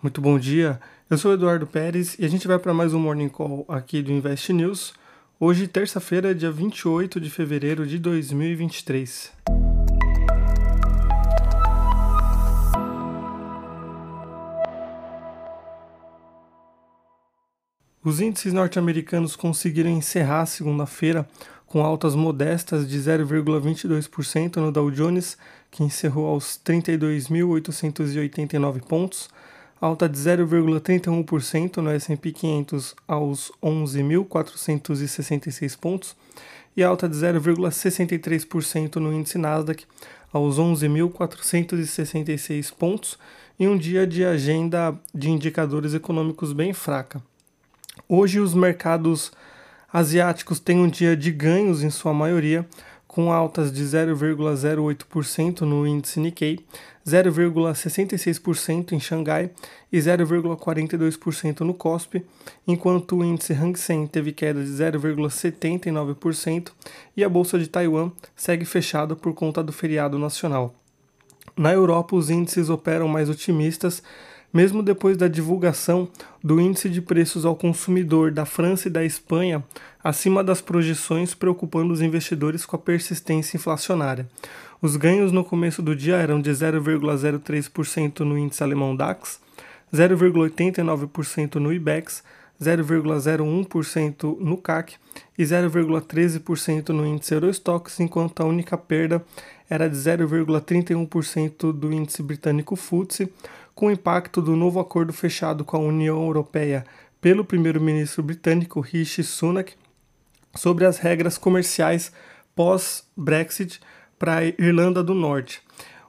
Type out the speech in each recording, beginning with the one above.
Muito bom dia, eu sou Eduardo Pérez e a gente vai para mais um Morning Call aqui do Invest News. Hoje, terça-feira, dia 28 de fevereiro de 2023. Os índices norte-americanos conseguiram encerrar segunda-feira com altas modestas de 0,22% no Dow Jones, que encerrou aos 32.889 pontos alta de 0,31% no S&P 500 aos 11.466 pontos e alta de 0,63% no índice Nasdaq aos 11.466 pontos em um dia de agenda de indicadores econômicos bem fraca. Hoje os mercados asiáticos têm um dia de ganhos em sua maioria, com altas de 0,08% no índice Nikkei, 0,66% em Xangai e 0,42% no COSP, enquanto o índice Hang Seng teve queda de 0,79% e a bolsa de Taiwan segue fechada por conta do feriado nacional. Na Europa, os índices operam mais otimistas, mesmo depois da divulgação do índice de preços ao consumidor da França e da Espanha acima das projeções, preocupando os investidores com a persistência inflacionária. Os ganhos no começo do dia eram de 0,03% no índice alemão DAX, 0,89% no IBEX, 0,01% no CAC e 0,13% no índice Eurostox, enquanto a única perda era de 0,31% do índice britânico FTSE, com o impacto do novo acordo fechado com a União Europeia pelo primeiro-ministro britânico Rishi Sunak sobre as regras comerciais pós-Brexit para a Irlanda do Norte.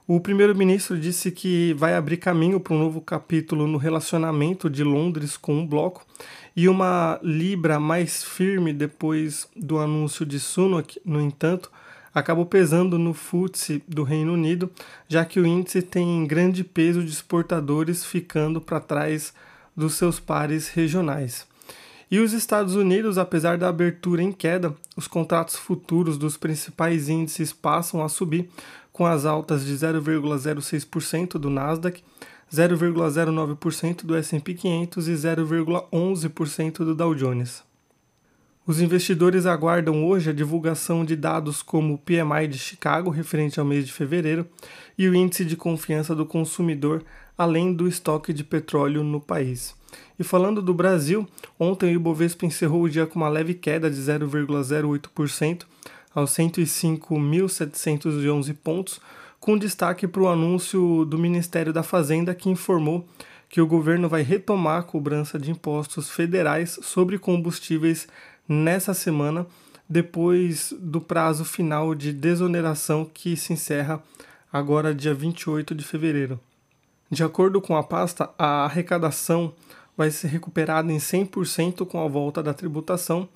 O primeiro-ministro disse que vai abrir caminho para um novo capítulo no relacionamento de Londres com o bloco e uma libra mais firme depois do anúncio de Sunak, no entanto, acabou pesando no FTSE do Reino Unido, já que o índice tem grande peso de exportadores ficando para trás dos seus pares regionais. E os Estados Unidos, apesar da abertura em queda, os contratos futuros dos principais índices passam a subir, com as altas de 0,06% do Nasdaq, 0,09% do S&P 500 e 0,11% do Dow Jones. Os investidores aguardam hoje a divulgação de dados como o PMI de Chicago, referente ao mês de fevereiro, e o índice de confiança do consumidor, além do estoque de petróleo no país. E falando do Brasil, ontem o Ibovespa encerrou o dia com uma leve queda de 0,08% aos 105.711 pontos, com destaque para o anúncio do Ministério da Fazenda que informou que o governo vai retomar a cobrança de impostos federais sobre combustíveis nessa semana, depois do prazo final de desoneração que se encerra agora dia 28 de fevereiro. De acordo com a pasta, a arrecadação vai ser recuperada em 100% com a volta da tributação,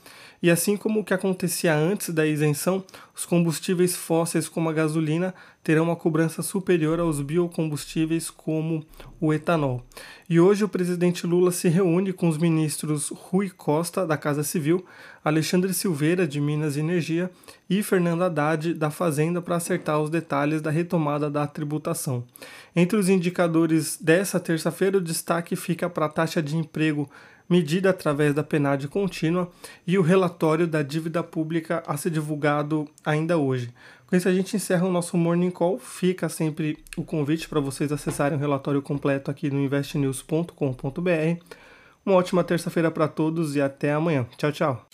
e assim como o que acontecia antes da isenção, os combustíveis fósseis como a gasolina terão uma cobrança superior aos biocombustíveis como o etanol. E hoje o presidente Lula se reúne com os ministros Rui Costa, da Casa Civil, Alexandre Silveira, de Minas e Energia, e Fernando Haddad, da Fazenda, para acertar os detalhes da retomada da tributação. Entre os indicadores dessa terça-feira, o destaque fica para a taxa de emprego medida através da PNAD contínua e o relatório da dívida pública a ser divulgado ainda hoje. Com isso, a gente encerra o nosso Morning Call. Fica sempre o convite para vocês acessarem o relatório completo aqui no investnews.com.br. Uma ótima terça-feira para todos e até amanhã. Tchau, tchau.